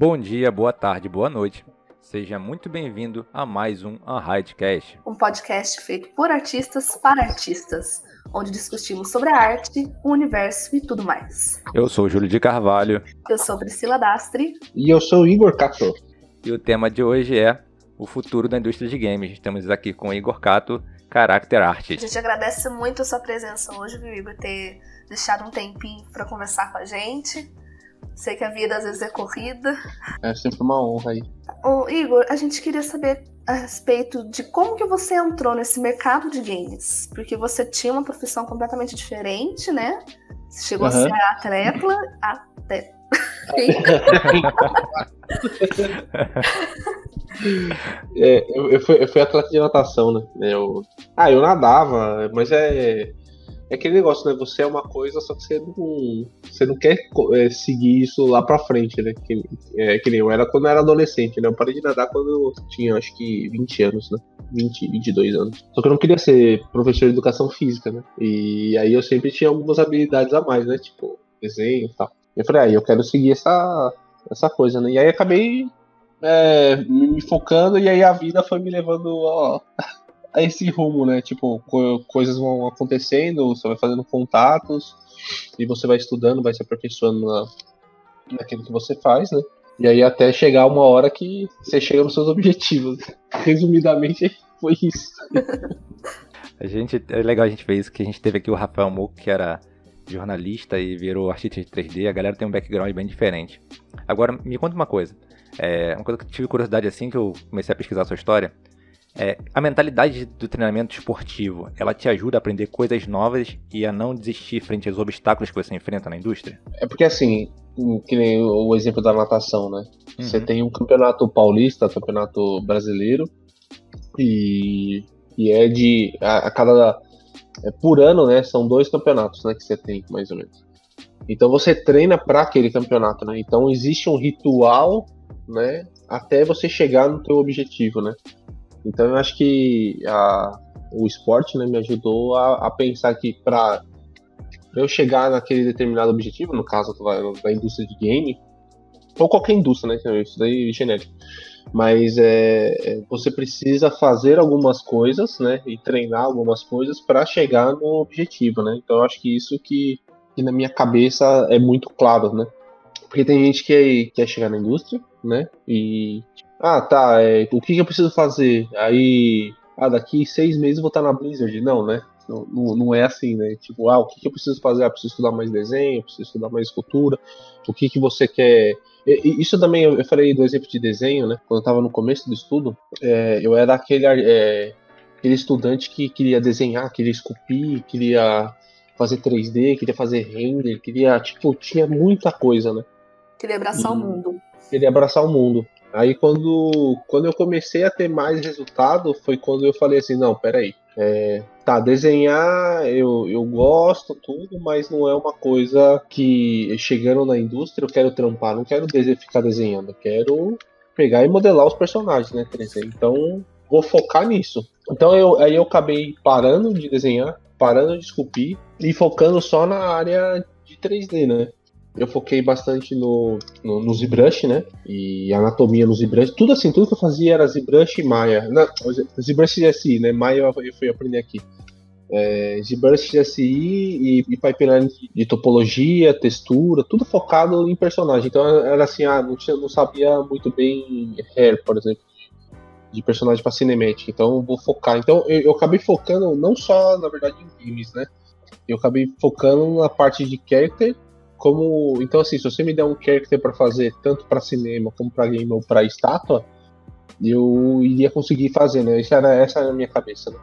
Bom dia, boa tarde, boa noite. Seja muito bem-vindo a mais um Unhidecast. Um podcast feito por artistas para artistas, onde discutimos sobre a arte, o universo e tudo mais. Eu sou Júlio de Carvalho. Eu sou Priscila Dastri. E eu sou Igor Cato. E o tema de hoje é o futuro da indústria de games. Estamos aqui com Igor Cato, Character Artist. A gente agradece muito a sua presença hoje, viu, Igor, ter deixado um tempinho para conversar com a gente. Sei que a vida às vezes é corrida. É sempre uma honra aí. Ô, Igor, a gente queria saber a respeito de como que você entrou nesse mercado de games. Porque você tinha uma profissão completamente diferente, né? Você chegou uhum. a ser atleta. Até. é, eu, eu, fui, eu fui atleta de natação, né? Eu, ah, eu nadava, mas é é aquele negócio, né? Você é uma coisa, só que você não, você não quer é, seguir isso lá pra frente, né? Que, é, que nem eu era quando eu era adolescente, né? Eu parei de nadar quando eu tinha, acho que, 20 anos, né? 20, 22 anos. Só que eu não queria ser professor de educação física, né? E aí eu sempre tinha algumas habilidades a mais, né? Tipo, desenho e tal. Eu falei, aí ah, eu quero seguir essa, essa coisa, né? E aí acabei é, me focando e aí a vida foi me levando, ó, a esse rumo, né? Tipo, co coisas vão acontecendo, você vai fazendo contatos e você vai estudando, vai se aperfeiçoando na, naquilo que você faz, né? E aí até chegar uma hora que você chega nos seus objetivos. Resumidamente, foi isso. a gente, é legal a gente ver isso, que a gente teve aqui o Rafael Moco, que era jornalista e virou artista de 3D, a galera tem um background bem diferente. Agora, me conta uma coisa. É, uma coisa que eu tive curiosidade assim que eu comecei a pesquisar a sua história. É, a mentalidade do treinamento esportivo, ela te ajuda a aprender coisas novas e a não desistir frente aos obstáculos que você enfrenta na indústria? É porque assim, que nem o exemplo da natação, né? Uhum. Você tem um campeonato paulista, campeonato brasileiro, e, e é de. A, a cada. É, por ano, né? São dois campeonatos, né? Que você tem, mais ou menos. Então você treina para aquele campeonato, né? Então existe um ritual, né? Até você chegar no teu objetivo, né? Então eu acho que a, o esporte né, me ajudou a, a pensar que para eu chegar naquele determinado objetivo, no caso da indústria de game, ou qualquer indústria, né? Daí é genérico. Mas é, é, você precisa fazer algumas coisas, né? E treinar algumas coisas para chegar no objetivo, né? Então eu acho que isso que, que na minha cabeça é muito claro, né? Porque tem gente que quer chegar na indústria, né? E ah, tá. É, o que, que eu preciso fazer? Aí, ah, daqui seis meses eu vou estar na Blizzard. Não, né? Não, não, não, é assim, né? Tipo, ah, o que, que eu preciso fazer? Ah, preciso estudar mais desenho, preciso estudar mais escultura. O que, que você quer. E, isso também, eu falei do exemplo de desenho, né? Quando eu estava no começo do estudo, é, eu era aquele, é, aquele estudante que queria desenhar, queria esculpir, queria fazer 3D, queria fazer render, queria, tipo, tinha muita coisa, né? Queria abraçar e, o mundo. Queria abraçar o mundo. Aí quando, quando eu comecei a ter mais resultado, foi quando eu falei assim, não, peraí. É, tá, desenhar eu, eu gosto, tudo, mas não é uma coisa que chegando na indústria eu quero trampar, não quero ficar desenhando, eu quero pegar e modelar os personagens, né, 3D. Então, vou focar nisso. Então eu, aí eu acabei parando de desenhar, parando de esculpir e focando só na área de 3D, né? Eu foquei bastante no, no, no ZBrush, né? E anatomia no ZBrush. Tudo assim, tudo que eu fazia era ZBrush e Maya. ZBrush SI, né? Maya eu fui aprender aqui. É, ZBrush SI e, e pipeline de topologia, textura, tudo focado em personagem. Então era assim, ah, não, tinha, não sabia muito bem hair, por exemplo, de personagem para cinemática. Então vou focar. Então eu, eu acabei focando não só, na verdade, em games, né? Eu acabei focando na parte de character como então assim, se você me der um character para fazer tanto para cinema como para game ou para estátua, eu iria conseguir fazer, né? Essa era essa era a minha cabeça. Né?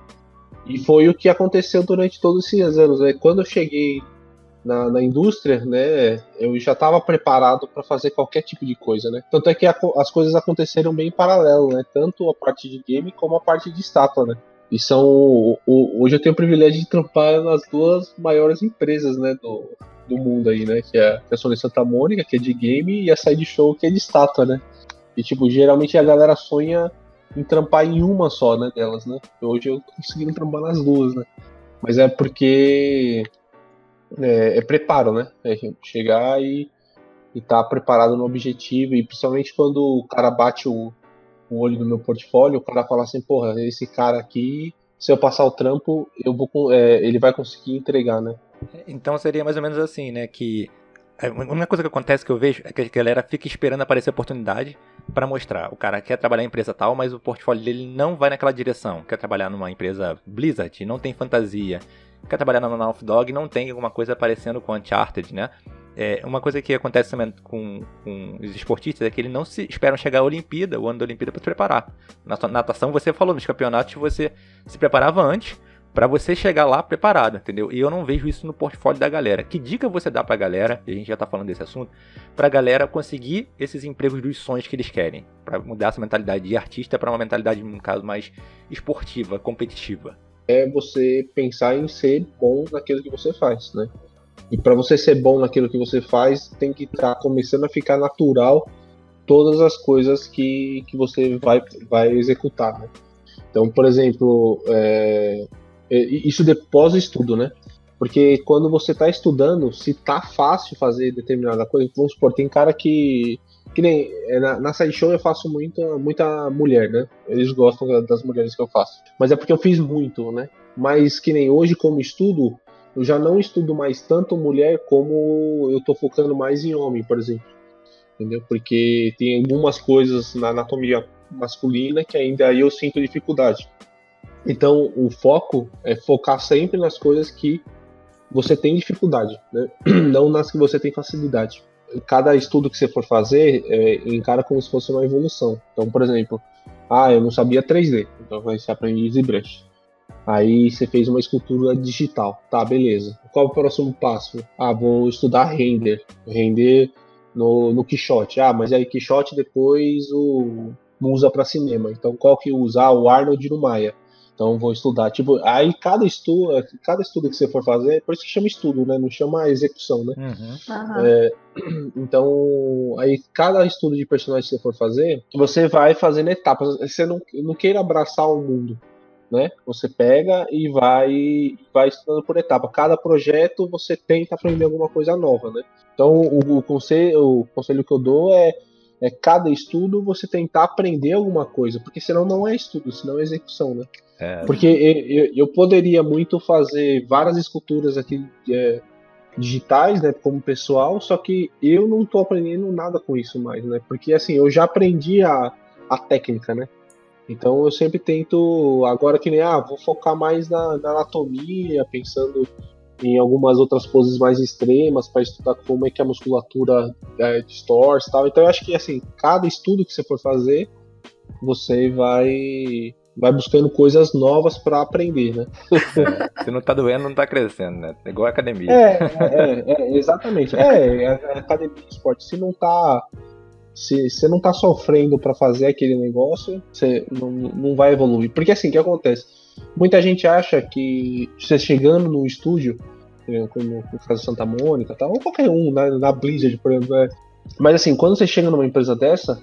E foi o que aconteceu durante todos esses anos. Né? Quando eu cheguei na, na indústria, né, eu já estava preparado para fazer qualquer tipo de coisa, né? Tanto é que a, as coisas aconteceram bem em paralelo, né? Tanto a parte de game como a parte de estátua, né? E são. hoje eu tenho o privilégio de trampar nas duas maiores empresas, né? Do, do mundo aí, né? Que é a Sony Santa Mônica, que é de game, e a Side Show, que é de estátua, né? E, tipo, geralmente a galera sonha em trampar em uma só, né, delas, né? Hoje eu tô conseguindo trampar nas duas, né? Mas é porque é, é preparo, né? É chegar e, e estar tá preparado no objetivo. E principalmente quando o cara bate o, o olho no meu portfólio, o cara fala assim, porra, esse cara aqui, se eu passar o trampo, eu vou, é, ele vai conseguir entregar, né? Então seria mais ou menos assim, né? Que a única coisa que acontece que eu vejo é que a galera fica esperando aparecer oportunidade para mostrar. O cara quer trabalhar em empresa tal, mas o portfólio dele não vai naquela direção. Quer trabalhar numa empresa Blizzard, não tem fantasia. Quer trabalhar na Naughty Dog, não tem alguma coisa parecendo com Uncharted, né? É, uma coisa que acontece também com, com, os esportistas é que eles não se esperam chegar à Olimpíada, o ano da Olimpíada, para se preparar. Na natação, você falou, nos campeonatos você se preparava antes para você chegar lá preparado, entendeu? E eu não vejo isso no portfólio da galera. Que dica você dá pra galera, a gente já tá falando desse assunto, pra galera conseguir esses empregos dos sonhos que eles querem, para mudar essa mentalidade de artista para uma mentalidade, no caso, mais esportiva, competitiva? É você pensar em ser bom naquilo que você faz, né? E para você ser bom naquilo que você faz, tem que estar tá começando a ficar natural todas as coisas que, que você vai, vai executar, né? Então, por exemplo, é, isso depois do estudo, né? Porque quando você está estudando, se tá fácil fazer determinada coisa, vamos supor, tem cara que. Que nem é, na, na sideshow eu faço muita, muita mulher, né? Eles gostam das mulheres que eu faço. Mas é porque eu fiz muito, né? Mas que nem hoje, como estudo, eu já não estudo mais tanto mulher como eu tô focando mais em homem, por exemplo. Entendeu? Porque tem algumas coisas na anatomia masculina que ainda eu sinto dificuldade. Então, o foco é focar sempre nas coisas que você tem dificuldade, né? não nas que você tem facilidade. Cada estudo que você for fazer, é, encara como se fosse uma evolução. Então, por exemplo, ah, eu não sabia 3D, então você aprende ZBrush. Aí você fez uma escultura digital, tá, beleza. Qual é o próximo passo? Ah, vou estudar render, render no, no Quixote. Ah, mas aí Quixote depois o usa para cinema. Então qual que usar? Ah, o Arnold no Maia. Então vou estudar. Tipo, aí cada estudo, cada estudo que você for fazer, por isso que chama estudo, né? Não chama execução, né? Uhum. É, então, aí cada estudo de personagem que você for fazer, você vai fazendo etapas. Você não, não queira abraçar o mundo. Né? Você pega e vai vai estudando por etapa. Cada projeto você tenta aprender alguma coisa nova, né? Então o, o conselho, o conselho que eu dou é é cada estudo você tentar aprender alguma coisa, porque senão não é estudo, senão é execução, né? É. Porque eu, eu, poderia muito fazer várias esculturas aqui é, digitais, né, como pessoal, só que eu não estou aprendendo nada com isso mais, né? Porque assim, eu já aprendi a, a técnica, né? Então eu sempre tento, agora que nem, ah, vou focar mais na, na anatomia, pensando em algumas outras poses mais extremas para estudar como é que a musculatura é, distorce tal. Então eu acho que assim, cada estudo que você for fazer, você vai vai buscando coisas novas para aprender, né? É, se não tá doendo, não tá crescendo, né? É igual a academia. É, é, é exatamente. É, a academia de esporte, se não tá se você não tá sofrendo para fazer aquele negócio, você não, não vai evoluir. Porque assim, o que acontece? Muita gente acha que você chegando no estúdio, é, como no caso Santa Mônica, tal, ou qualquer um, na, na Blizzard, por exemplo. É. Mas assim, quando você chega numa empresa dessa,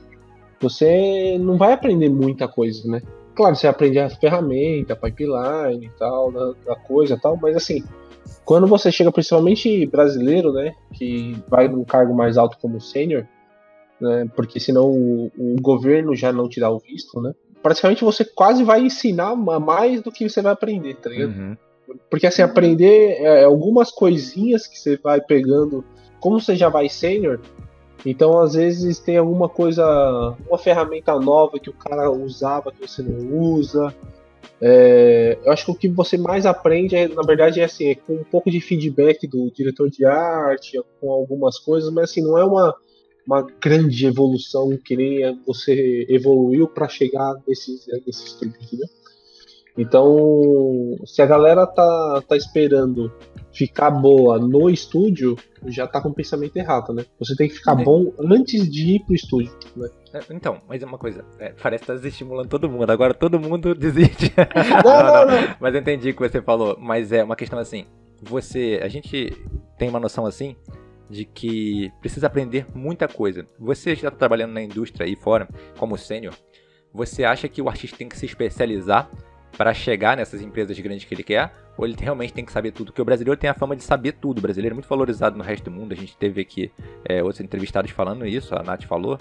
você não vai aprender muita coisa, né? Claro, você aprende a ferramenta, a pipeline e tal, da, da coisa e tal, mas assim, quando você chega, principalmente brasileiro, né, que vai num cargo mais alto como sênior, né, porque senão o, o, governo já não te dá o visto, né, praticamente você quase vai ensinar mais do que você vai aprender, tá ligado? Uhum. Porque assim, aprender é, algumas coisinhas que você vai pegando, como você já vai sênior, então às vezes tem alguma coisa, uma ferramenta nova que o cara usava que você não usa. É, eu acho que o que você mais aprende, é, na verdade, é assim, é com um pouco de feedback do diretor de arte, com algumas coisas, mas assim, não é uma uma grande evolução que nem você evoluiu para chegar nesses, nesses tempos, entendeu? Então, se a galera tá, tá esperando ficar boa no estúdio, já tá com o pensamento errado, né? Você tem que ficar é. bom antes de ir pro estúdio, né? É, então, mas é uma coisa, é, parece que tá desestimulando todo mundo, agora todo mundo desiste. não, não, não, não, Mas eu entendi o que você falou, mas é uma questão assim, você, a gente tem uma noção assim, de que precisa aprender muita coisa. Você já está trabalhando na indústria aí fora, como sênior, você acha que o artista tem que se especializar para chegar nessas empresas grandes que ele quer, ou ele realmente tem que saber tudo? Porque o brasileiro tem a fama de saber tudo. O brasileiro é muito valorizado no resto do mundo. A gente teve aqui é, outros entrevistados falando isso, a Nath falou,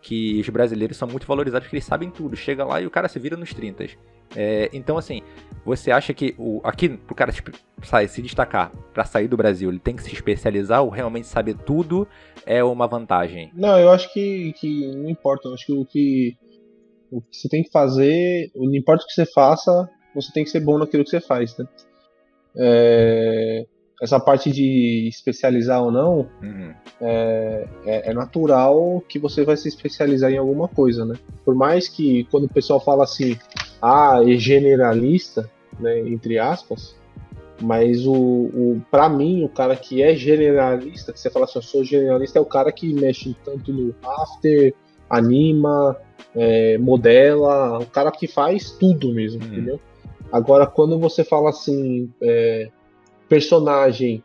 que os brasileiros são muito valorizados porque eles sabem tudo. Chega lá e o cara se vira nos 30. É, então, assim, você acha que o, aqui, pro cara tipo, sai, se destacar para sair do Brasil, ele tem que se especializar ou realmente saber tudo é uma vantagem? Não, eu acho que, que não importa. Eu acho que o que o que você tem que fazer, não importa o que você faça, você tem que ser bom naquilo que você faz, né? É, essa parte de especializar ou não, uhum. é, é, é, natural que você vai se especializar em alguma coisa, né? Por mais que quando o pessoal fala assim, ah, é generalista, né, entre aspas, mas o, o para mim, o cara que é generalista, que você fala assim, eu sou generalista, é o cara que mexe tanto no after, anima, é, modela, o cara que faz tudo mesmo, hum. entendeu? Agora, quando você fala assim, é, personagem,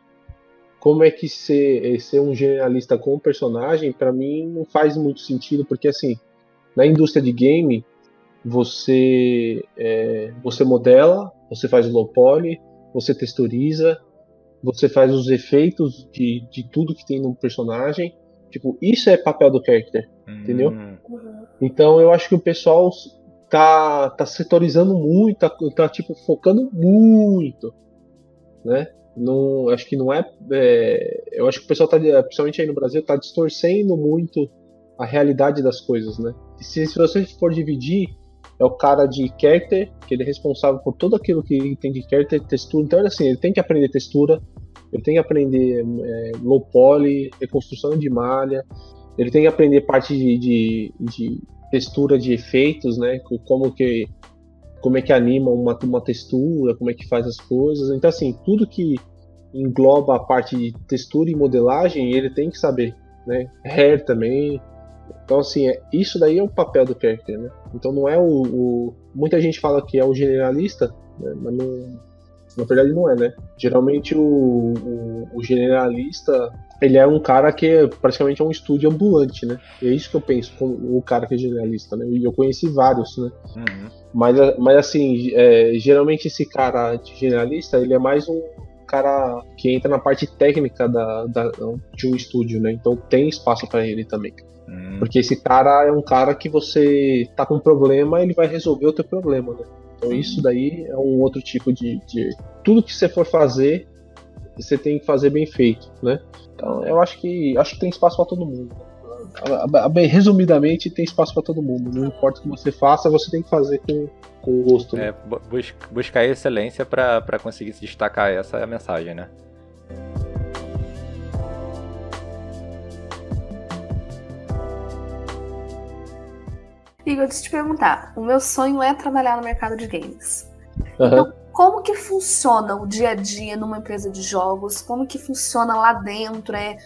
como é que ser, é, ser um generalista com personagem, para mim não faz muito sentido, porque assim, na indústria de game, você, é, você modela, você faz o low poly, você texturiza, você faz os efeitos de, de tudo que tem no personagem. Tipo, isso é papel do character, hum. entendeu? Então eu acho que o pessoal tá, tá setorizando muito, tá, tá tipo focando muito, né? Não, acho que não é, é, Eu acho que o pessoal tá, principalmente aí no Brasil, tá distorcendo muito a realidade das coisas, né? Se, se você for dividir, é o cara de character, que ele é responsável por tudo aquilo que tem de character, textura. Então, assim, ele tem que aprender textura, ele tem que aprender é, low poly, reconstrução de malha, ele tem que aprender parte de, de, de textura de efeitos, né? Como que como é que anima uma, uma textura, como é que faz as coisas. Então, assim, tudo que engloba a parte de textura e modelagem, ele tem que saber, né? Hair também. Então, assim, é, isso daí é o papel do character, né? Então, não é o, o muita gente fala que é o generalista, né? mas não, na verdade não é, né? Geralmente o, o, o generalista ele é um cara que é, praticamente é um estúdio ambulante, né? É isso que eu penso com o cara que é generalista, né? E eu conheci vários, né? Uhum. Mas, mas assim, é, geralmente esse cara de generalista, ele é mais um cara que entra na parte técnica da, da de um estúdio, né? Então tem espaço para ele também. Uhum. Porque esse cara é um cara que você tá com um problema, ele vai resolver o teu problema, né? Então isso daí é um outro tipo de, de... tudo que você for fazer, você tem que fazer bem feito, né? Então eu acho que acho que tem espaço para todo mundo. Bem, resumidamente, tem espaço para todo mundo. Não importa o que você faça, você tem que fazer com, com gosto. Né? É, bus buscar excelência para conseguir se destacar. Essa é a mensagem, né? Igor, deixa eu te perguntar. O meu sonho é trabalhar no mercado de games. Uhum. Então, como que funciona o dia a dia numa empresa de jogos? Como que funciona lá dentro? É,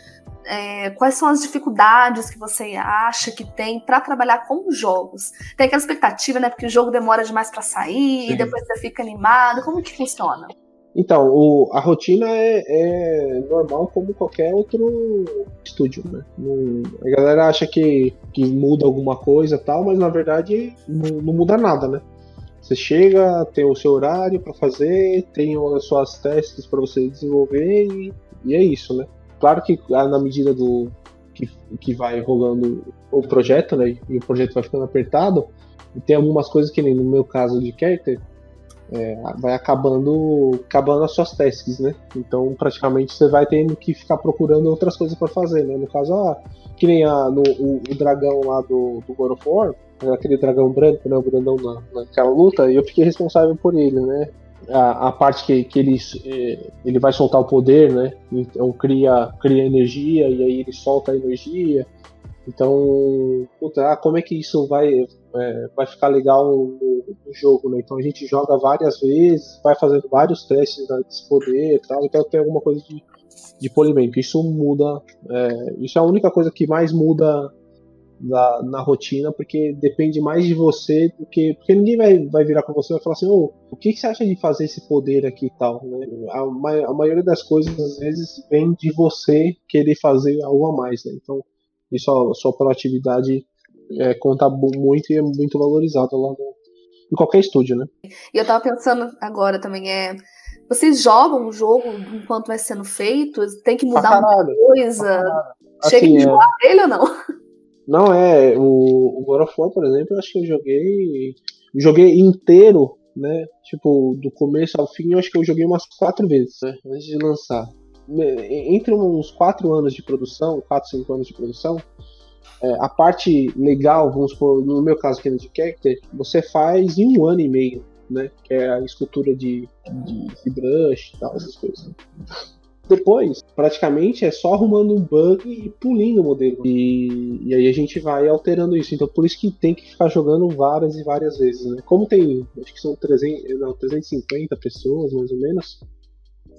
é, quais são as dificuldades que você acha que tem para trabalhar com jogos? Tem aquela expectativa, né? Porque o jogo demora demais para sair, Sim. e depois você fica animado. Como que funciona? Então, o, a rotina é, é, normal como qualquer outro estúdio, né? Não, a galera acha que, que muda alguma coisa tal, mas na verdade não, não muda nada, né? Você chega, tem o seu horário para fazer, tem as suas testes para você desenvolver e, e, é isso, né? Claro que ah, na medida do que, que vai rolando o projeto, né? E o projeto vai ficando apertado, e tem algumas coisas que nem no meu caso de character, é, vai acabando acabando as suas tasks, né? Então praticamente você vai tendo que ficar procurando outras coisas para fazer, né? No caso, ah, que nem a, no, o, o dragão lá do, do God of War, aquele dragão branco, né, o grandão na, naquela luta, e eu fiquei responsável por ele, né? A, a, parte que, que ele, é, ele vai soltar o poder, né? Então cria, cria energia e aí ele solta a energia. Então, puta, ah, como é que isso vai, é, vai ficar legal no, no, jogo, né? Então a gente joga várias vezes, vai fazendo vários testes desse poder e tal, então tem alguma coisa de, de polimento. Isso muda, é, isso é a única coisa que mais muda na, na, rotina, porque depende mais de você do que. Porque ninguém vai, vai virar com você e vai falar assim, oh, o que, que você acha de fazer esse poder aqui e tal, né? A, a, maioria das coisas, às vezes, vem de você querer fazer algo a mais, né? Então, isso, a sua proatividade é, conta muito e é muito valorizada lá no, em qualquer estúdio, né? E eu tava pensando agora também, é. Vocês jogam o jogo enquanto vai sendo feito? Tem que mudar alguma coisa? Chega assim, de jogar é... ele ou não? Não, é. O, o God of War, por exemplo, eu acho que eu joguei. Joguei inteiro, né? Tipo, do começo ao fim, eu acho que eu joguei umas quatro vezes, né? Antes de lançar. Entre uns quatro anos de produção, quatro, cinco anos de produção, é, a parte legal, vamos supor, no meu caso, que é de character, você faz em um ano e meio, né? Que é a escultura de, de, de brush e tal, essas coisas. Depois, praticamente, é só arrumando um bug e pulindo o modelo. E, e aí a gente vai alterando isso. Então, por isso que tem que ficar jogando várias e várias vezes, né? Como tem, acho que são 300, não, 350 pessoas, mais ou menos.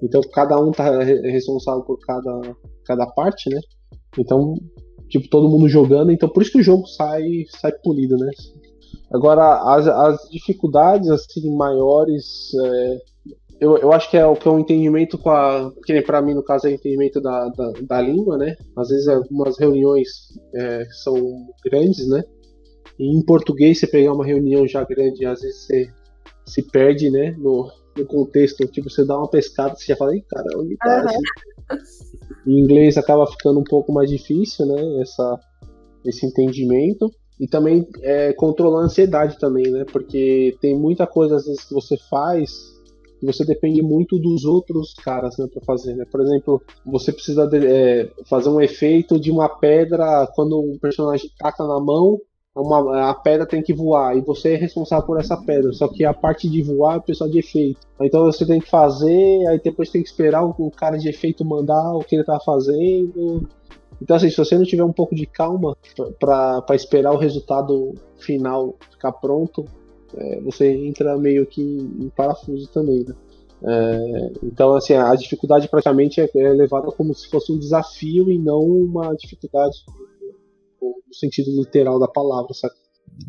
Então, cada um tá responsável por cada, cada parte, né? Então, tipo, todo mundo jogando, então por isso que o jogo sai, sai polido, né? Agora, as, as dificuldades, assim, maiores, é, eu, eu acho que é o que é um entendimento com a, que nem pra mim, no caso, é o entendimento da, da, da língua, né? Às vezes algumas reuniões é, são grandes, né? E em português, você pegar uma reunião já grande, às vezes você se perde, né? No, no contexto, tipo, você dá uma pescada, você já fala, Ih, cara, onde tá? Uhum. Em inglês acaba ficando um pouco mais difícil, né? Essa, esse entendimento. E também é, controlar a ansiedade também, né? Porque tem muita coisa às vezes que você faz que você depende muito dos outros caras né, para fazer. Né? Por exemplo, você precisa de, é, fazer um efeito de uma pedra quando um personagem taca na mão, uma, a pedra tem que voar e você é responsável por essa pedra. Só que a parte de voar é o pessoal de efeito. Então você tem que fazer, aí depois tem que esperar o, o cara de efeito mandar o que ele tá fazendo. Então, assim, se você não tiver um pouco de calma para esperar o resultado final ficar pronto, é, você entra meio que em parafuso também, né? É, então, assim, a dificuldade praticamente é, é levada como se fosse um desafio e não uma dificuldade no sentido literal da palavra, sabe?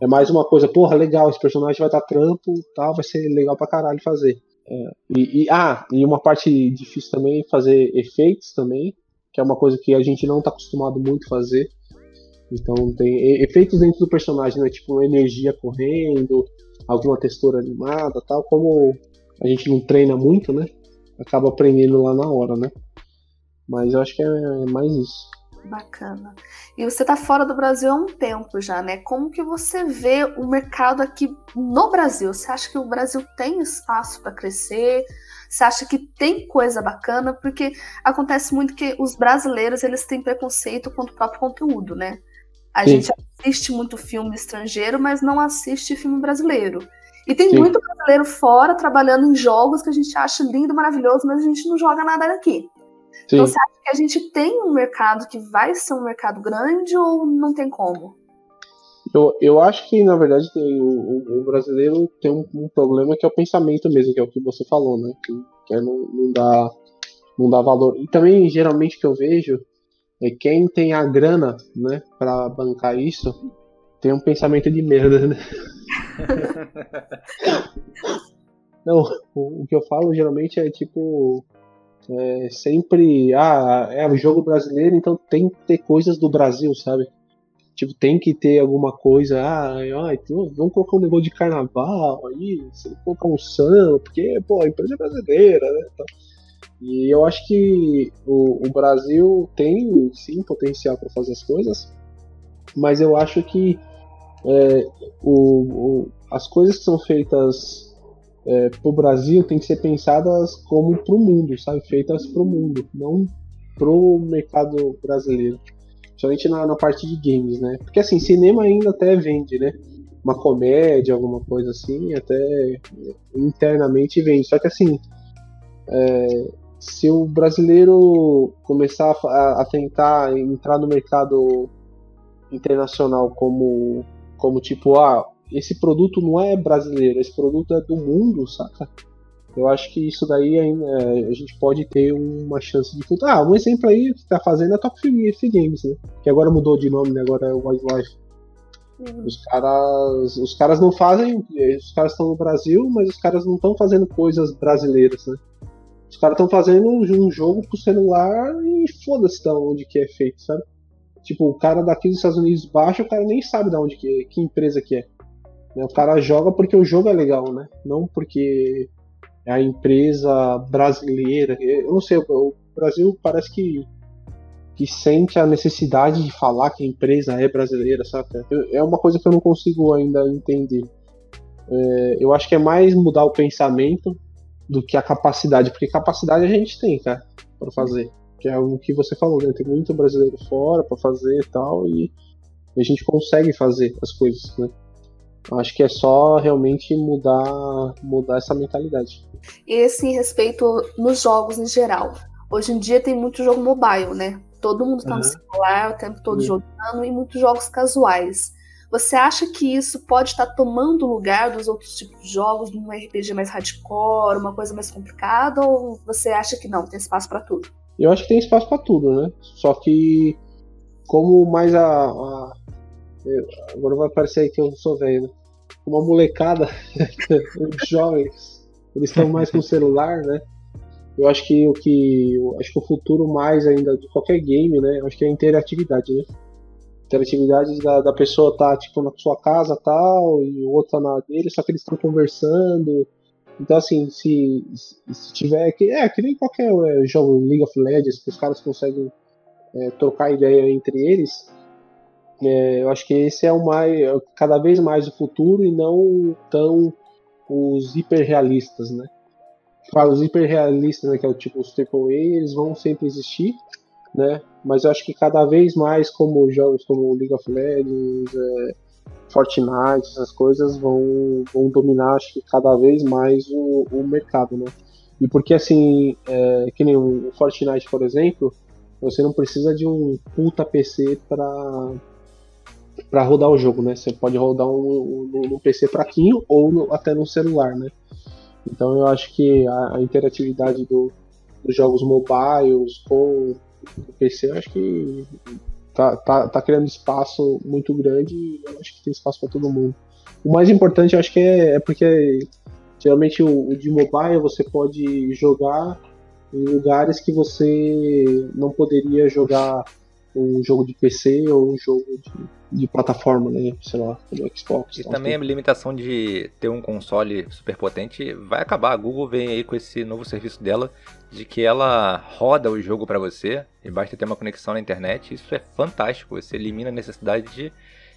É mais uma coisa, porra, legal, esse personagem vai dar trampo, tal, vai ser legal pra caralho fazer. É, e, e, ah, e uma parte difícil também é fazer efeitos também, que é uma coisa que a gente não tá acostumado muito a fazer. Então tem efeitos dentro do personagem, né? Tipo energia correndo, alguma textura animada, tal. Como a gente não treina muito, né? Acaba aprendendo lá na hora, né? Mas eu acho que é mais isso. Bacana. E você está fora do Brasil há um tempo já, né? Como que você vê o mercado aqui no Brasil? Você acha que o Brasil tem espaço para crescer? Você acha que tem coisa bacana? Porque acontece muito que os brasileiros eles têm preconceito contra o próprio conteúdo, né? A Sim. gente assiste muito filme estrangeiro, mas não assiste filme brasileiro. E tem Sim. muito brasileiro fora trabalhando em jogos que a gente acha lindo, maravilhoso, mas a gente não joga nada daqui. Sim. Então você acha que a gente tem um mercado que vai ser um mercado grande ou não tem como? Eu, eu acho que, na verdade, tem, o, o brasileiro tem um, um, problema que é o pensamento mesmo, que é o que você falou, né? Que, que é não, não, dá, não dá valor. E também, geralmente, que eu vejo é quem tem a grana, né, pra bancar isso, tem um pensamento de merda, né? não, o, o que eu falo geralmente é tipo é sempre, ah, é o jogo brasileiro, então tem que ter coisas do Brasil, sabe? Tipo, tem que ter alguma coisa, ah, ah então vamos colocar um negócio de carnaval aí, colocar um samba, porque, pô, a empresa é brasileira, né? Então, e eu acho que o, o Brasil tem, sim, potencial para fazer as coisas, mas eu acho que é, o, o, as coisas que são feitas é, pro Brasil tem que ser pensadas como pro mundo, sabe? Feitas pro mundo, não pro mercado brasileiro. Principalmente na, na parte de games, né? Porque assim, cinema ainda até vende, né? Uma comédia, alguma coisa assim, até internamente vende. Só que assim, é, se o brasileiro começar a, a, tentar entrar no mercado internacional como, como tipo, ah, esse produto não é brasileiro, esse produto é do mundo, saca? Eu acho que isso daí é, a gente pode ter uma chance de futuro. Ah, um exemplo aí que tá fazendo é a Top F Games, né? Que agora mudou de nome, né? Agora é Wildlife. Uhum. Os caras, os caras não fazem, os caras estão no Brasil, mas os caras não estão fazendo coisas brasileiras, né? Os caras estão fazendo um, jogo pro celular e foda-se da onde que é feito, sabe? Tipo, o cara daqui dos Estados Unidos baixa, o cara nem sabe da onde que que empresa que é. O cara joga porque o jogo é legal, né? Não porque é a empresa brasileira. Eu não sei, o Brasil parece que, que sente a necessidade de falar que a empresa é brasileira, sabe? É uma coisa que eu não consigo ainda entender. É, eu acho que é mais mudar o pensamento do que a capacidade, porque capacidade a gente tem, cara, para fazer. Que é o que você falou, né? Tem muito brasileiro fora para fazer e tal, e a gente consegue fazer as coisas, né? Acho que é só realmente mudar, mudar essa mentalidade. E esse respeito nos jogos em geral. Hoje em dia tem muito jogo mobile, né? Todo mundo tá uhum. no celular o tempo todo uhum. jogando e muitos jogos casuais. Você acha que isso pode estar tomando lugar dos outros tipos de jogos, num RPG mais hardcore, uma coisa mais complicada, ou você acha que não, tem espaço para tudo? Eu acho que tem espaço para tudo, né? Só que como mais a, a agora vai parecer que eu sou velho, né? Uma molecada, os jovens, eles estão mais com o celular, né? Eu acho que o que. acho que o futuro mais ainda de qualquer game, né? Eu acho que é a interatividade, né? Interatividade da, da pessoa tá tipo na sua casa tal e o outro tá na dele, só que eles estão conversando. Então assim, se, se tiver que é que nem qualquer é, jogo League of Legends que os caras conseguem é, trocar ideia entre eles, é, eu acho que esse é o mais é cada vez mais o futuro e não tão os hiperrealistas, né? Claro, os hiperrealistas, né, que é o tipo os AAA, eles vão sempre existir, né? Mas eu acho que cada vez mais, como jogos como League of Legends, é, Fortnite, essas coisas vão, vão dominar, acho que cada vez mais o, o mercado, né? E porque assim, é, que nem o Fortnite, por exemplo, você não precisa de um puta PC para para rodar o jogo, né? Você pode rodar um, um, um PC fraquinho ou no, até no celular, né? Então eu acho que a, a interatividade do, dos jogos mobiles com o PC eu acho que tá, tá, tá criando espaço muito grande e eu acho que tem espaço para todo mundo. O mais importante eu acho que é, é porque geralmente o, o, de mobile você pode jogar em lugares que você não poderia jogar um jogo de PC ou um jogo de, de plataforma, né? Sei lá, como Xbox. E também a limitação de ter um console super potente vai acabar. A Google vem aí com esse novo serviço dela de que ela roda o jogo para você e basta ter uma conexão na internet. Isso é fantástico. Você elimina a necessidade de,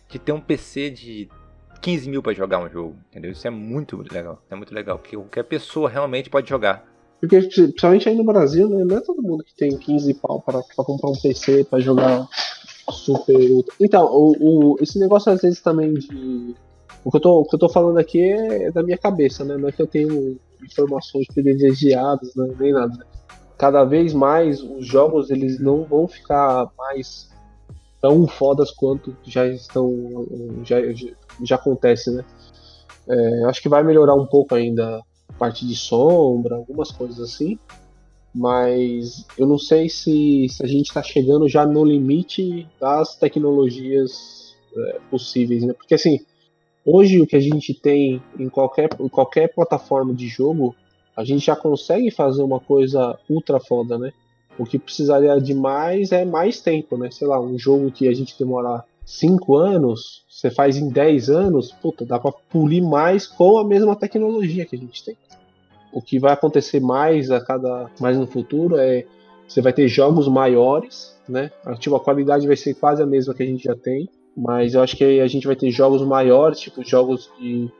de ter um PC de 15 mil para jogar um jogo, entendeu? Isso é muito legal. É muito legal, porque qualquer pessoa realmente pode jogar. Porque, principalmente aí no Brasil, né, não é todo mundo que tem 15 pau para comprar um PC para jogar super. Então, o, o, esse negócio às vezes também de. O que, eu tô, o que eu tô falando aqui é da minha cabeça, né? Não é que eu tenho informações privilegiadas, né, nem nada. Cada vez mais os jogos eles não vão ficar mais tão fodas quanto já estão. Já, já, já acontece, né? É, acho que vai melhorar um pouco ainda parte de sombra, algumas coisas assim. Mas eu não sei se, se a gente está chegando já no limite das tecnologias é, possíveis, né? Porque assim, hoje o que a gente tem em qualquer, em qualquer plataforma de jogo, a gente já consegue fazer uma coisa ultra foda, né? O que precisaria de mais é mais tempo, né? Sei lá, um jogo que a gente demorar 5 anos, você faz em 10 anos, puta, dá pra polir mais com a mesma tecnologia que a gente tem o que vai acontecer mais a cada mais no futuro é você vai ter jogos maiores, né? Tipo, a qualidade vai ser quase a mesma que a gente já tem, mas eu acho que a gente vai ter jogos maiores, tipo jogos de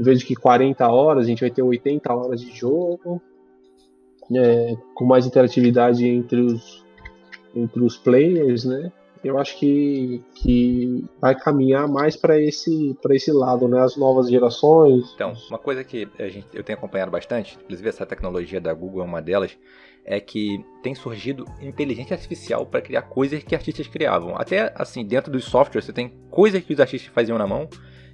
em vez de que 40 horas, a gente vai ter 80 horas de jogo, é, com mais interatividade entre os entre os players, né? Eu acho que, que vai caminhar mais para esse, esse lado, né? As novas gerações. Então, uma coisa que a gente, eu tenho acompanhado bastante, inclusive essa tecnologia da Google é uma delas, é que tem surgido inteligência artificial para criar coisas que artistas criavam. Até assim, dentro dos softwares, você tem coisas que os artistas faziam na mão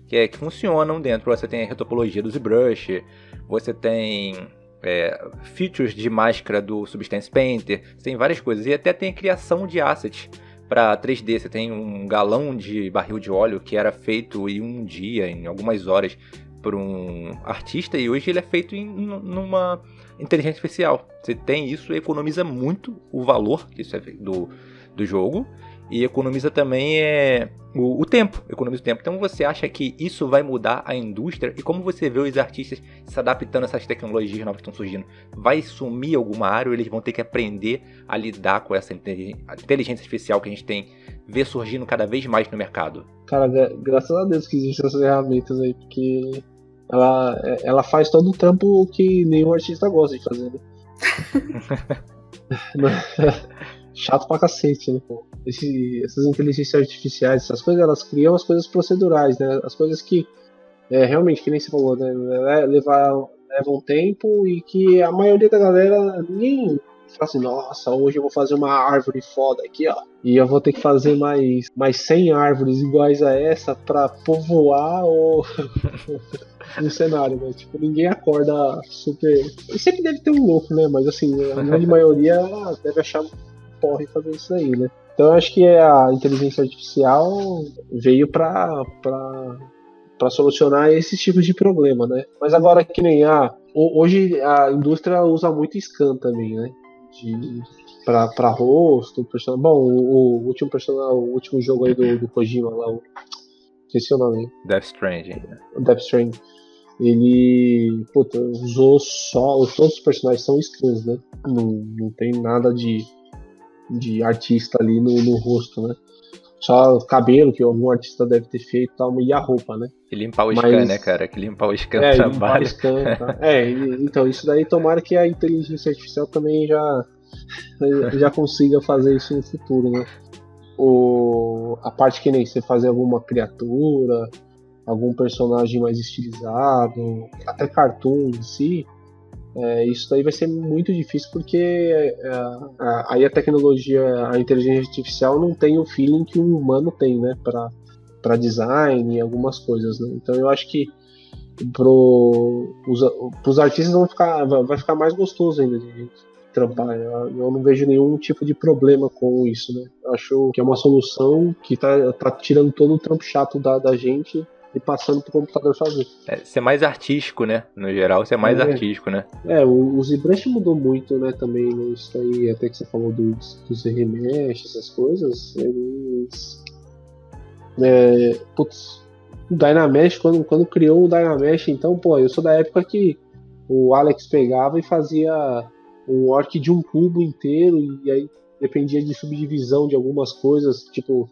que, é, que funcionam dentro. Você tem a retopologia do ZBrush, você tem é, features de máscara do Substance Painter, tem várias coisas. E até tem a criação de assets para 3D. Você tem um galão de barril de óleo que era feito em um dia, em algumas horas, por um artista e hoje ele é feito em numa inteligência artificial. Você tem isso, economiza muito o valor isso é do, do jogo e economiza também é, o, o, tempo, economiza o tempo. Então você acha que isso vai mudar a indústria? E como você vê os artistas se adaptando a essas tecnologias novas que estão surgindo? Vai sumir alguma área ou eles vão ter que aprender a lidar com essa inteligência artificial que a gente tem, vê surgindo cada vez mais no mercado? Cara, graças a Deus que existem essas ferramentas aí, porque ela, ela faz todo o trampo que nenhum artista gosta de fazer, né? Chato pra cacete, né? Esse, essas inteligências artificiais, essas coisas, elas criam as coisas procedurais, né? As coisas que, é, realmente, que nem você falou, né? Levar, levam tempo e que a maioria da galera nem fala assim, nossa, hoje eu vou fazer uma árvore foda aqui, ó. E eu vou ter que fazer mais, mais 100 árvores iguais a essa pra povoar o, o cenário, né? Tipo, ninguém acorda super. Sempre deve ter um louco, né? Mas assim, a grande maioria deve achar porre fazer isso aí, né? Então eu acho que a inteligência artificial veio pra, pra, solucionar esses tipos de problema, né? Mas agora que nem a. Ah, hoje a indústria usa muito scan também, né? de pra, pra rosto, personagem. Bom, o, o, último personagem, o último jogo aí do, do Kojima lá, o. Esqueci o nome. Death Stranding. Death Stranding. Ele puta, usou só. Todos os personagens são skins, né? Não, não tem nada de, de artista ali no, no rosto, né? Só o cabelo que algum artista deve ter feito tal, e a roupa, né? E limpar o Mas... scan, né, cara? Que limpar o scan é, trabalho. O scan, tá? é, então isso daí tomara que a inteligência artificial também já, já consiga fazer isso no futuro, né? O, a parte que nem você fazer alguma criatura, algum personagem mais estilizado, até cartoon em si, é, isso daí vai ser muito difícil porque é, a, aí a tecnologia, a inteligência artificial não tem o feeling que um humano tem, né, para design e algumas coisas, né? Então eu acho que pro os, artistas vão ficar, vai ficar mais gostoso ainda de trampar. Eu não vejo nenhum tipo de problema com isso, né? Eu acho que é uma solução que tá, tá tirando todo o trampo chato da, da gente e passando pro computador fazer. É, ser mais artístico, né? No geral, ser mais é. artístico, né? É, o, o ZBrush mudou muito, né, também, né? Isso aí, até que você falou dos, dos remesh, essas coisas, eles... É, putz, o Dynamesh, quando, quando criou o Dynamesh, então, pô, eu sou da época que o Alex pegava e fazia um orc de um cubo inteiro, e aí dependia de subdivisão de algumas coisas, tipo,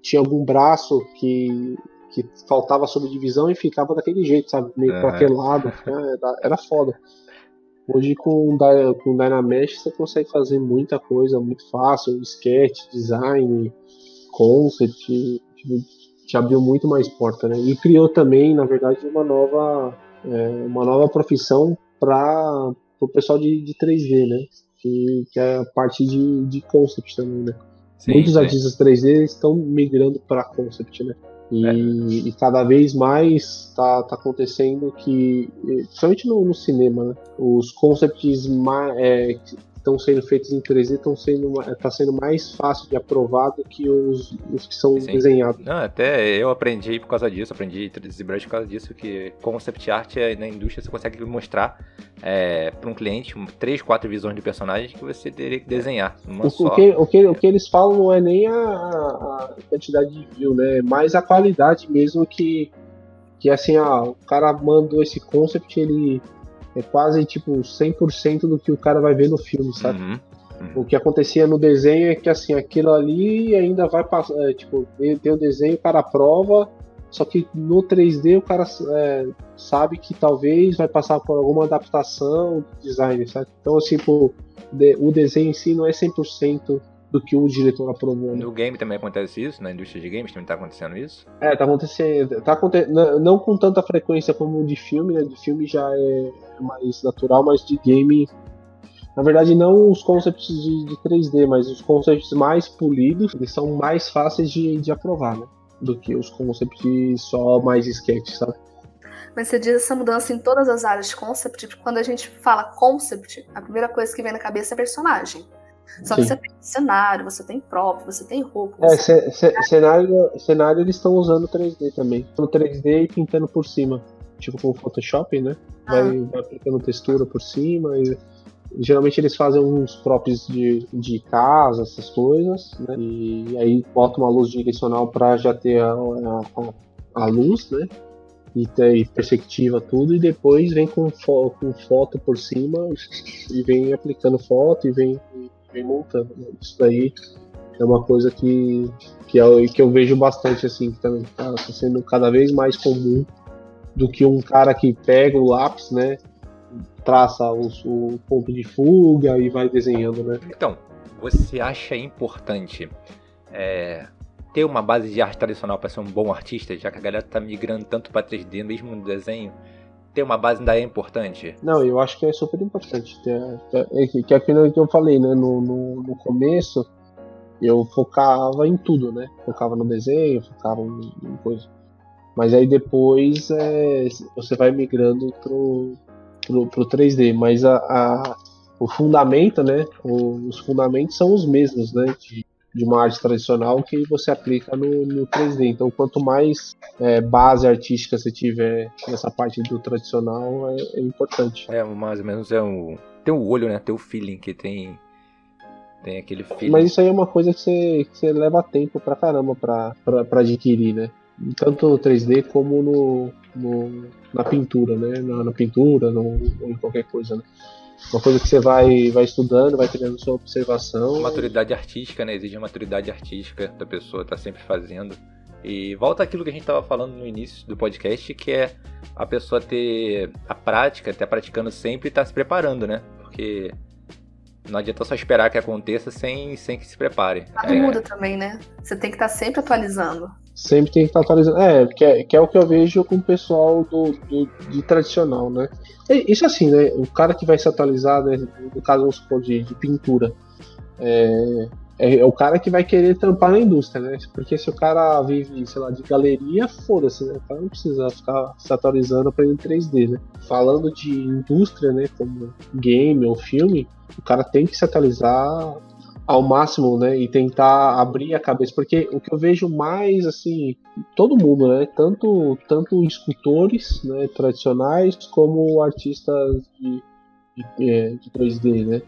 tinha algum braço que que faltava subdivisão e ficava daquele jeito, sabe? Meio é. craquelado. Era, era foda. Hoje com, com Dynamesh você consegue fazer muita coisa muito fácil, sketch, design, concept, tipo, te abriu muito mais porta, né? E criou também, na verdade, uma nova, é, uma nova profissão para o pessoal de, de 3D, né? Que, que é a parte de, de concept também, né? Sim, Muitos sim. artistas 3D estão migrando para concept, né? E, é. e, cada vez mais tá, tá acontecendo que, principalmente no, no cinema, né? os concepts mais, é, estão sendo feitos em 3D estão sendo tá sendo mais fácil de aprovar do que os, os que são Sim. desenhados. Não, até eu aprendi por causa disso, aprendi 3D Brush por causa disso que concept art é, na indústria você consegue mostrar é, para um cliente três, quatro visões de personagens que você teria que desenhar. O, só. O, que, o, que, o que eles falam não é nem a, a quantidade de view, né? Mas a qualidade mesmo que que assim, ah, o cara mandou esse concept, ele é quase tipo 100% do que o cara vai ver no filme, sabe? Uhum, uhum. O que acontecia no desenho é que assim, aquilo ali ainda vai passar, é, tipo, tem o desenho, o cara prova, só que no 3D o cara é, sabe que talvez vai passar por alguma adaptação do design, sabe? Então, assim, pô, o desenho em si não é 100% do que o diretor aprovou. No game também acontece isso? Na indústria de games também tá acontecendo isso? É, tá acontecendo. Tá aconte... Não com tanta frequência como de filme, né? De filme já é mais natural, mas de game. Na verdade, não os concepts de, de 3D, mas os concepts mais polidos, eles são mais fáceis de, de aprovar, né? Do que os concepts só mais sketch, sabe? Mas você diz essa mudança em todas as áreas de concept, porque quando a gente fala concept, a primeira coisa que vem na cabeça é personagem. Só Sim. que você tem cenário, você tem prop, você tem roupa. É, ce ce cenário, cenário eles estão usando 3D também. No 3D e pintando por cima. Tipo com o Photoshop, né? Ah. Vai, vai aplicando textura por cima e geralmente eles fazem uns props de, de casa, essas coisas, né? E aí bota uma luz direcional para já ter a, a, a, luz, né? E ter perspectiva tudo, e depois vem com, fo com foto por cima e vem aplicando foto e vem, vem montando. Né? Isso daí é uma coisa que, que, eu, que eu vejo bastante assim, que está tá sendo cada vez mais comum do que um cara que pega o lápis, né? traça o, o ponto de fuga e vai desenhando, né? Então, você acha importante é, ter uma base de arte tradicional para ser um bom artista, já que a galera tá migrando tanto para 3D, mesmo no desenho? Ter uma base ainda é importante? Não, eu acho que é super importante. É, que é aquilo que eu falei, né? No, no, no começo, eu focava em tudo, né? Focava no desenho, focava em, em coisa. Mas aí depois é, você vai migrando pro, pro, pro 3D, mas a, a, o fundamento, né? os fundamentos são os mesmos, né? De, de uma arte tradicional que você aplica no, no 3D. Então, quanto mais é, base artística você tiver nessa parte do tradicional, é, é importante. É, mais ou menos é um. Tem o olho, né? Tem o feeling que tem. Tem aquele feeling. Mas isso aí é uma coisa que você, que você leva tempo pra caramba pra, pra, pra adquirir, né? Tanto no 3D como no, no, na pintura, né? Na, na pintura, no, ou em qualquer coisa, né? Uma coisa que você vai, vai estudando, vai tendo sua observação. Maturidade artística, né? Exige maturidade artística da pessoa estar tá sempre fazendo. E volta aquilo que a gente estava falando no início do podcast, que é a pessoa ter a prática, estar praticando sempre e estar tá se preparando, né? Porque não adianta só esperar que aconteça sem, sem que se prepare. Nada é... muda também, né? Você tem que estar tá sempre atualizando. Sempre tem que estar atualizando. É, que é, que é o que eu vejo com o pessoal do, do, tradicional, né? isso assim, né? O cara que vai se atualizar, né? no caso, vamos supor, de, de pintura, é, é, é, o cara que vai querer trampar na indústria, né? Porque se o cara vive, sei lá, de galeria, foda-se, né? O cara não precisa ficar se atualizando para em 3D, né? Falando de indústria, né? Como game ou filme, o cara tem que se atualizar ao máximo, né, e tentar abrir a cabeça, porque o que eu vejo mais assim, todo mundo, né, tanto tanto escultores, né, tradicionais como artistas de, de, é, de 3D, né,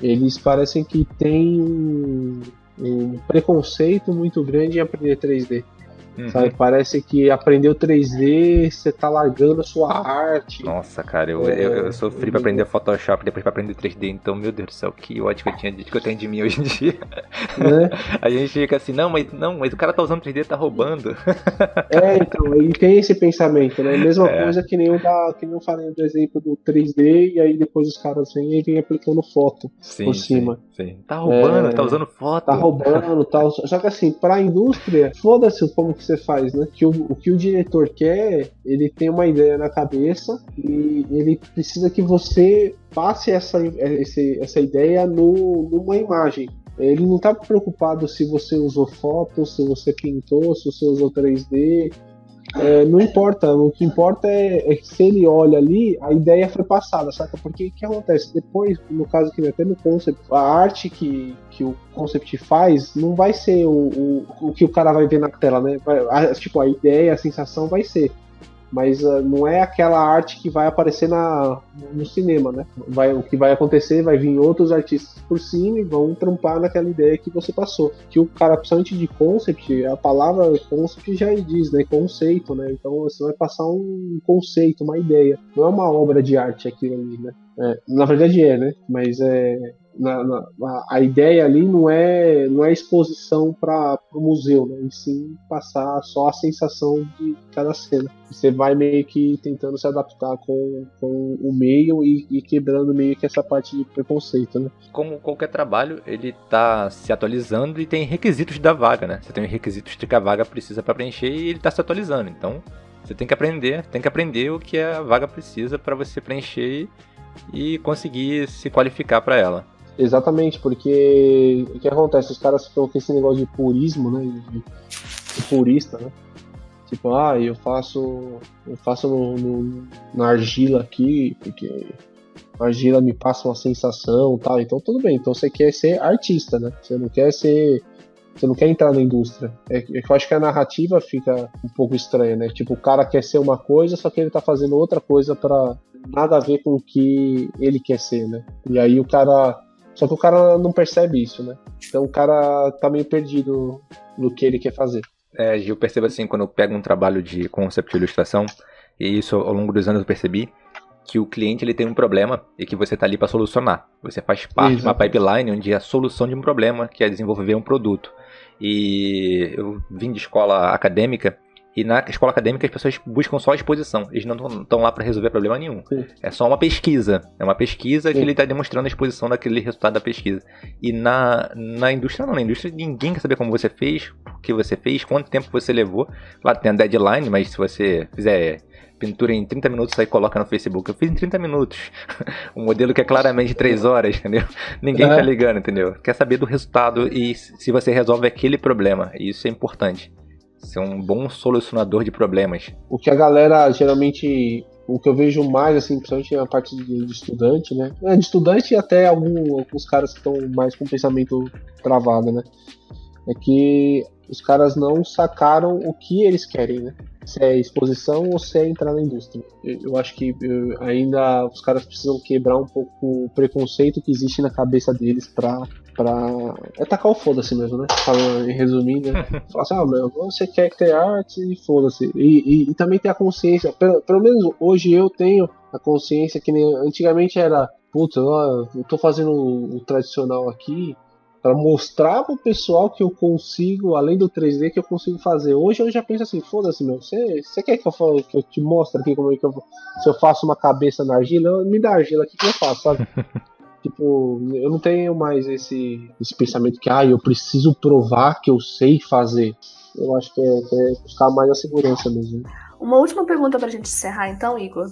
eles parecem que têm um, um preconceito muito grande em aprender 3D. Uhum. Sabe? Parece que aprendeu 3D, você tá largando a sua arte. Nossa, cara, eu, é, eu, eu sofri pra aprender Photoshop depois pra aprender 3D, então, meu Deus do céu, que ódio que eu tinha que eu tenho de mim hoje em dia. Né? A gente fica assim, não, mas não, mas o cara tá usando 3D, tá roubando. É, então, e tem esse pensamento, né? Mesma é. coisa que nem eu da, que nem eu falei do exemplo do 3D, e aí depois os caras vêm e vêm aplicando foto sim, por cima. Sim, sim. Tá roubando, é, tá usando foto. Tá roubando tal. Só que assim, pra indústria, foda-se como que você faz, né? Que o, o que o diretor quer, ele tem uma ideia na cabeça e ele precisa que você passe essa, esse, essa ideia no, numa imagem. Ele não está preocupado se você usou fotos, se você pintou, se você usou 3D, é, não importa, o que importa é, é, que se ele olha ali, a ideia foi passada, saca? Porque o que acontece? Depois, no caso aqui, até no concept, a arte que, que o concept faz não vai ser o, o, o que o cara vai ver na tela, né? Vai, a, tipo, a ideia, a sensação vai ser mas uh, não é aquela arte que vai aparecer na, no cinema, né? Vai, o que vai acontecer, vai vir outros artistas por cima e vão trampar naquela ideia que você passou. Que o cara, principalmente de concept, a palavra concept já diz, né? Conceito, né? Então você vai passar um conceito, uma ideia. Não é uma obra de arte aquilo ali, né? É, na verdade é, né? Mas é, na, na, a, ideia ali não é não é exposição para o museu, né? E sim passar só a sensação de cada cena. Você vai meio que tentando se adaptar com, com o meio e, e quebrando meio que essa parte de preconceito, né? Como qualquer trabalho, ele está se atualizando e tem requisitos da vaga, né? Você tem requisitos que a vaga precisa para preencher e ele está se atualizando. Então, você tem que aprender, tem que aprender o que a vaga precisa para você preencher e conseguir se qualificar para ela. Exatamente, porque o que acontece? Os caras ficam com esse negócio de purismo, né? De, de purista, né? Tipo, ah, eu faço. Eu faço no, no, na argila aqui, porque a argila me passa uma sensação tal. Então tudo bem. Então você quer ser artista, né? Você não quer ser. Você não quer entrar na indústria. É, é que eu acho que a narrativa fica um pouco estranha, né? Tipo, o cara quer ser uma coisa, só que ele tá fazendo outra coisa para nada a ver com o que ele quer ser, né? E aí o cara. Só que o cara não percebe isso, né? Então o cara tá meio perdido no que ele quer fazer. É, Gil, percebo assim, quando eu pego um trabalho de concept de ilustração, e isso ao longo dos anos eu percebi, que o cliente ele tem um problema e que você está ali para solucionar. Você faz parte de uma pipeline onde é a solução de um problema, que é desenvolver um produto. E eu vim de escola acadêmica e na escola acadêmica as pessoas buscam só a exposição. Eles não estão lá para resolver problema nenhum. Sim. É só uma pesquisa. É uma pesquisa Sim. que ele está demonstrando a exposição daquele resultado da pesquisa. E na, na indústria não. Na indústria ninguém quer saber como você fez, o que você fez, quanto tempo você levou. Claro, tem a deadline, mas se você fizer pintura em 30 minutos aí coloca no Facebook. Eu fiz em 30 minutos. um modelo que é claramente 3 horas, entendeu? Ninguém tá é. tá ligando, entendeu? Quer saber do resultado e se você resolve aquele problema. E isso é importante. Ser um bom solucionador de problemas. O que a galera geralmente. O que eu vejo mais, assim, principalmente na parte de, estudante, né? É, de estudante e até algum, alguns caras que estão mais com o pensamento travado, né? É que os caras não sacaram o que eles querem, né? Se é exposição ou se é entrar na indústria. Eu, acho que ainda os caras precisam quebrar um pouco o preconceito que existe na cabeça deles pra, pra é tacar o foda-se mesmo, né? Falando em resumindo, né? Falar assim, ah, meu, você quer ter arte e foda-se. E, e, e, também ter a consciência, pelo, pelo menos hoje eu tenho a consciência que antigamente era, puta, eu tô fazendo o, o tradicional aqui, para mostrar pro pessoal que eu consigo, além do 3D, que eu consigo fazer. Hoje eu já penso assim, foda-se, meu, você, você quer que eu, falo, que eu te mostre aqui como é que eu se eu faço uma cabeça na argila, me dá argila aqui que eu faço, sabe? tipo, eu não tenho mais esse, esse pensamento que, ah, eu preciso provar que eu sei fazer. Eu acho que é, é buscar mais a segurança mesmo. Uma última pergunta pra gente encerrar então, Igor.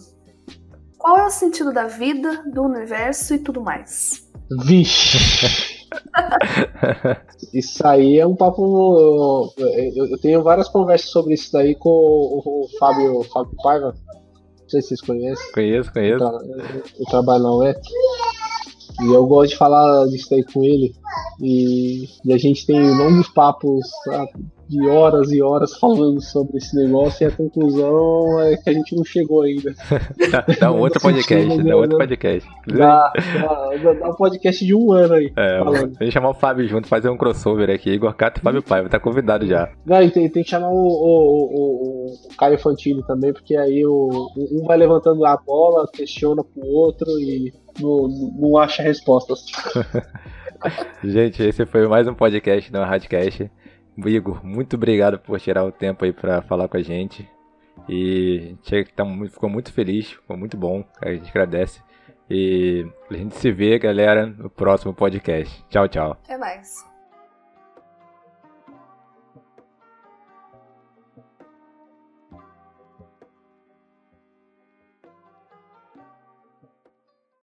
Qual é o sentido da vida, do universo e tudo mais? Vixe! isso aí é um papo. Eu, eu, tenho várias conversas sobre isso daí com o, o Fábio, Fábio Paiva. Não sei se vocês conhecem. Conheço, conheço. Eu, eu, eu trabalho na UET. E eu gosto de falar disso aí com ele. E, e a gente tem longos papos de horas e horas falando sobre esse negócio e a conclusão é que a gente não chegou ainda. dá, um outro podcast, dá outro podcast. Dá, dá, dá, um podcast de um ano aí. É, falando. a gente chamar o Fábio junto, fazer um crossover aqui, Igor Cato e Fábio Paiva, tá convidado já. Não, tem, tem que chamar o, o, o, o Caio Fantini também, porque aí o, um vai levantando a bola, questiona pro outro e não, não acha respostas. gente, esse foi mais um podcast do Radcast. Igor, muito obrigado por tirar o tempo aí para falar com a gente. E a gente tá ficou muito feliz, ficou muito bom. A gente agradece. E a gente se vê, galera, no próximo podcast. Tchau, tchau. Até mais.